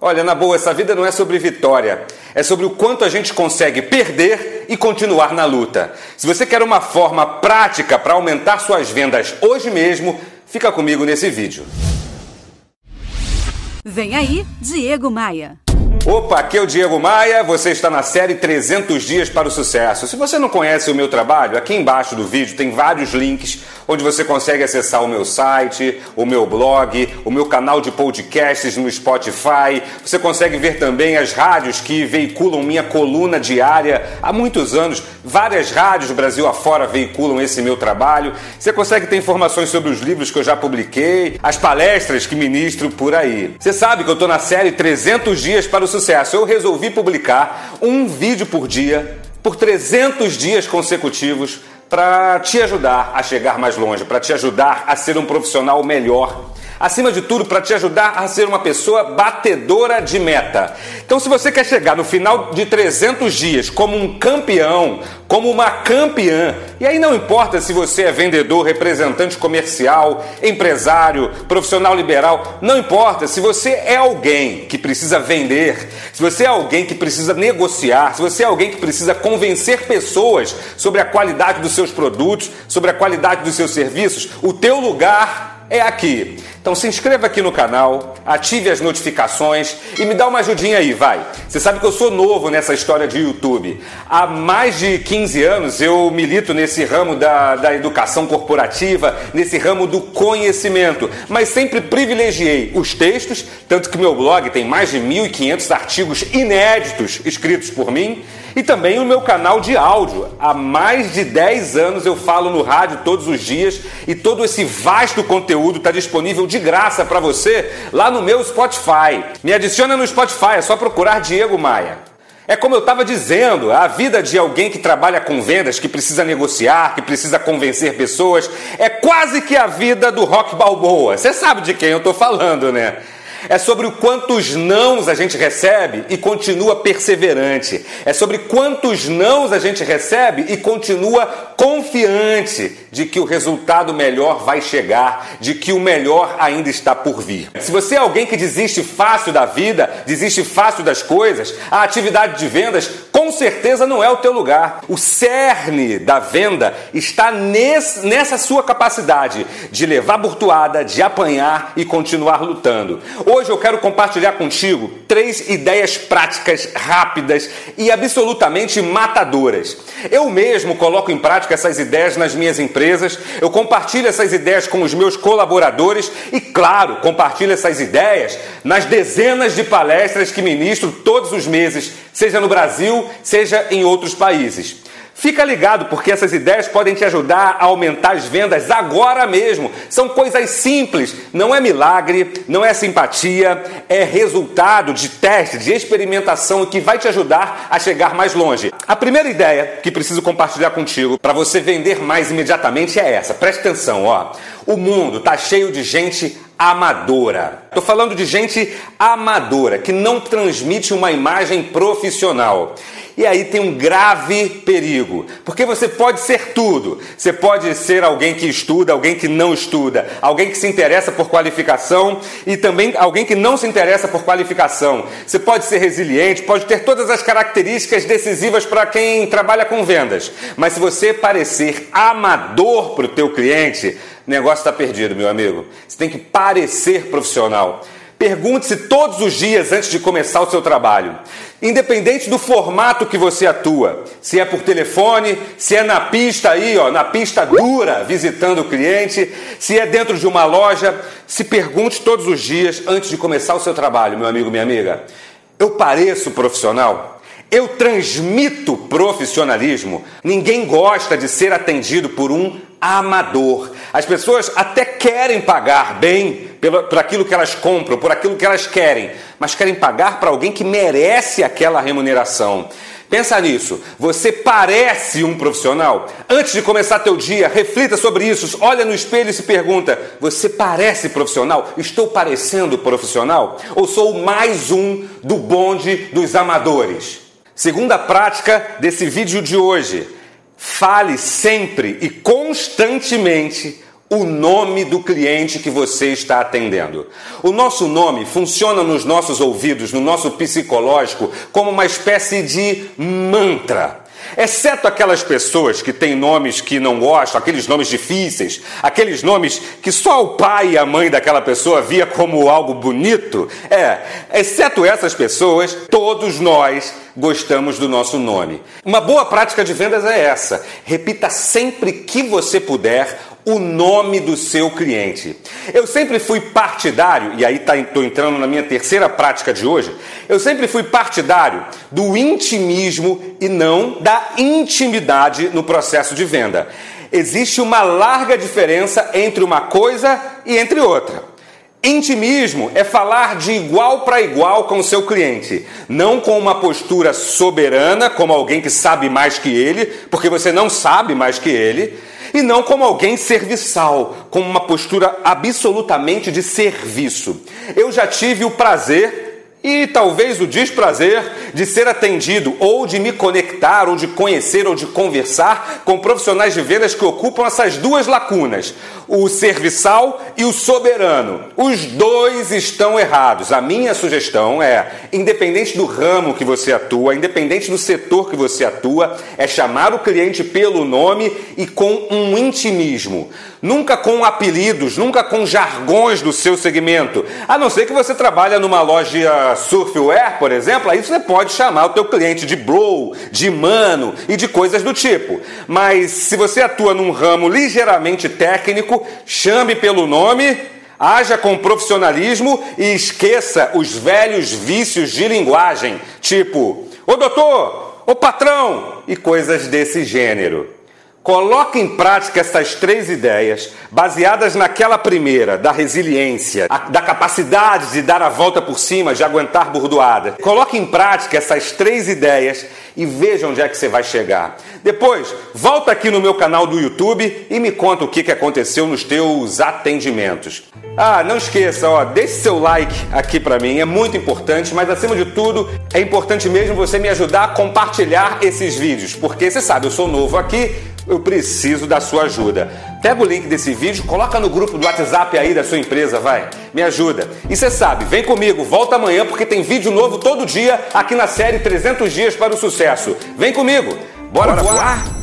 Olha, na boa, essa vida não é sobre vitória, é sobre o quanto a gente consegue perder e continuar na luta. Se você quer uma forma prática para aumentar suas vendas hoje mesmo, fica comigo nesse vídeo. Vem aí, Diego Maia. Opa, aqui é o Diego Maia, você está na série 300 Dias para o Sucesso. Se você não conhece o meu trabalho, aqui embaixo do vídeo tem vários links onde você consegue acessar o meu site, o meu blog, o meu canal de podcasts no Spotify. Você consegue ver também as rádios que veiculam minha coluna diária há muitos anos. Várias rádios do Brasil afora veiculam esse meu trabalho. Você consegue ter informações sobre os livros que eu já publiquei, as palestras que ministro por aí. Você sabe que eu estou na série 300 Dias para o Sucesso. Eu resolvi publicar um vídeo por dia por 300 dias consecutivos para te ajudar a chegar mais longe, para te ajudar a ser um profissional melhor acima de tudo, para te ajudar a ser uma pessoa batedora de meta. Então, se você quer chegar no final de 300 dias como um campeão, como uma campeã, e aí não importa se você é vendedor, representante comercial, empresário, profissional liberal, não importa se você é alguém que precisa vender, se você é alguém que precisa negociar, se você é alguém que precisa convencer pessoas sobre a qualidade dos seus produtos, sobre a qualidade dos seus serviços, o teu lugar é aqui. Então se inscreva aqui no canal, ative as notificações e me dá uma ajudinha aí, vai. Você sabe que eu sou novo nessa história de YouTube. Há mais de 15 anos eu milito nesse ramo da, da educação corporativa, nesse ramo do conhecimento, mas sempre privilegiei os textos, tanto que meu blog tem mais de 1.500 artigos inéditos escritos por mim e também o meu canal de áudio. Há mais de 10 anos eu falo no rádio todos os dias e todo esse vasto conteúdo está disponível de graça para você lá no meu Spotify. Me adiciona no Spotify, é só procurar Diego Maia. É como eu estava dizendo, a vida de alguém que trabalha com vendas, que precisa negociar, que precisa convencer pessoas, é quase que a vida do Rock Balboa. Você sabe de quem eu estou falando, né? É sobre o quantos nãos a gente recebe e continua perseverante. É sobre quantos nãos a gente recebe e continua confiante de que o resultado melhor vai chegar, de que o melhor ainda está por vir. Se você é alguém que desiste fácil da vida, desiste fácil das coisas, a atividade de vendas com certeza não é o teu lugar. O cerne da venda está nesse, nessa sua capacidade de levar burtuada, de apanhar e continuar lutando. Hoje eu quero compartilhar contigo três ideias práticas, rápidas e absolutamente matadoras. Eu mesmo coloco em prática essas ideias nas minhas empresas, eu compartilho essas ideias com os meus colaboradores e, claro, compartilho essas ideias nas dezenas de palestras que ministro todos os meses, seja no Brasil, seja em outros países. Fica ligado porque essas ideias podem te ajudar a aumentar as vendas agora mesmo. São coisas simples, não é milagre, não é simpatia, é resultado de teste, de experimentação que vai te ajudar a chegar mais longe. A primeira ideia que preciso compartilhar contigo para você vender mais imediatamente é essa. Preste atenção, ó. O mundo está cheio de gente amadora. Estou falando de gente amadora que não transmite uma imagem profissional. E aí tem um grave perigo, porque você pode ser tudo. Você pode ser alguém que estuda, alguém que não estuda, alguém que se interessa por qualificação e também alguém que não se interessa por qualificação. Você pode ser resiliente, pode ter todas as características decisivas para quem trabalha com vendas. Mas se você parecer amador para o teu cliente, negócio está perdido, meu amigo. Você tem que parecer profissional. Pergunte-se todos os dias antes de começar o seu trabalho. Independente do formato que você atua, se é por telefone, se é na pista aí, ó, na pista dura, visitando o cliente, se é dentro de uma loja, se pergunte todos os dias antes de começar o seu trabalho, meu amigo, minha amiga. Eu pareço profissional? Eu transmito profissionalismo? Ninguém gosta de ser atendido por um amador. As pessoas até querem pagar bem pelo, por aquilo que elas compram, por aquilo que elas querem, mas querem pagar para alguém que merece aquela remuneração. Pensa nisso. Você parece um profissional? Antes de começar teu dia, reflita sobre isso. Olha no espelho e se pergunta: você parece profissional? Estou parecendo profissional? Ou sou mais um do bonde dos amadores? Segunda prática desse vídeo de hoje Fale sempre e constantemente o nome do cliente que você está atendendo. O nosso nome funciona nos nossos ouvidos, no nosso psicológico, como uma espécie de mantra. Exceto aquelas pessoas que têm nomes que não gostam, aqueles nomes difíceis, aqueles nomes que só o pai e a mãe daquela pessoa via como algo bonito. É, exceto essas pessoas, todos nós gostamos do nosso nome. Uma boa prática de vendas é essa. Repita sempre que você puder o nome do seu cliente. Eu sempre fui partidário, e aí estou tá, entrando na minha terceira prática de hoje, eu sempre fui partidário do intimismo e não da intimidade no processo de venda. Existe uma larga diferença entre uma coisa e entre outra. Intimismo é falar de igual para igual com o seu cliente, não com uma postura soberana, como alguém que sabe mais que ele, porque você não sabe mais que ele, e não como alguém serviçal, com uma postura absolutamente de serviço. Eu já tive o prazer e talvez o desprazer de ser atendido ou de me conectar ou de conhecer ou de conversar com profissionais de vendas que ocupam essas duas lacunas, o serviçal e o soberano. Os dois estão errados. A minha sugestão é, independente do ramo que você atua, independente do setor que você atua, é chamar o cliente pelo nome e com um intimismo nunca com apelidos, nunca com jargões do seu segmento. A não ser que você trabalhe numa loja surfwear, por exemplo, aí você pode chamar o teu cliente de bro, de mano e de coisas do tipo. Mas se você atua num ramo ligeiramente técnico, chame pelo nome Haja com profissionalismo e esqueça os velhos vícios de linguagem, tipo, ô doutor, ô patrão e coisas desse gênero. Coloque em prática essas três ideias, baseadas naquela primeira, da resiliência, da capacidade de dar a volta por cima, de aguentar burdoada. Coloque em prática essas três ideias e veja onde é que você vai chegar. Depois, volta aqui no meu canal do YouTube e me conta o que, que aconteceu nos teus atendimentos. Ah, não esqueça, ó, deixe seu like aqui para mim, é muito importante, mas acima de tudo, é importante mesmo você me ajudar a compartilhar esses vídeos, porque você sabe, eu sou novo aqui, eu preciso da sua ajuda. Pega o link desse vídeo, coloca no grupo do WhatsApp aí da sua empresa, vai. Me ajuda. E você sabe, vem comigo, volta amanhã porque tem vídeo novo todo dia aqui na série 300 dias para o sucesso. Vem comigo. Bora, Bora voar? voar?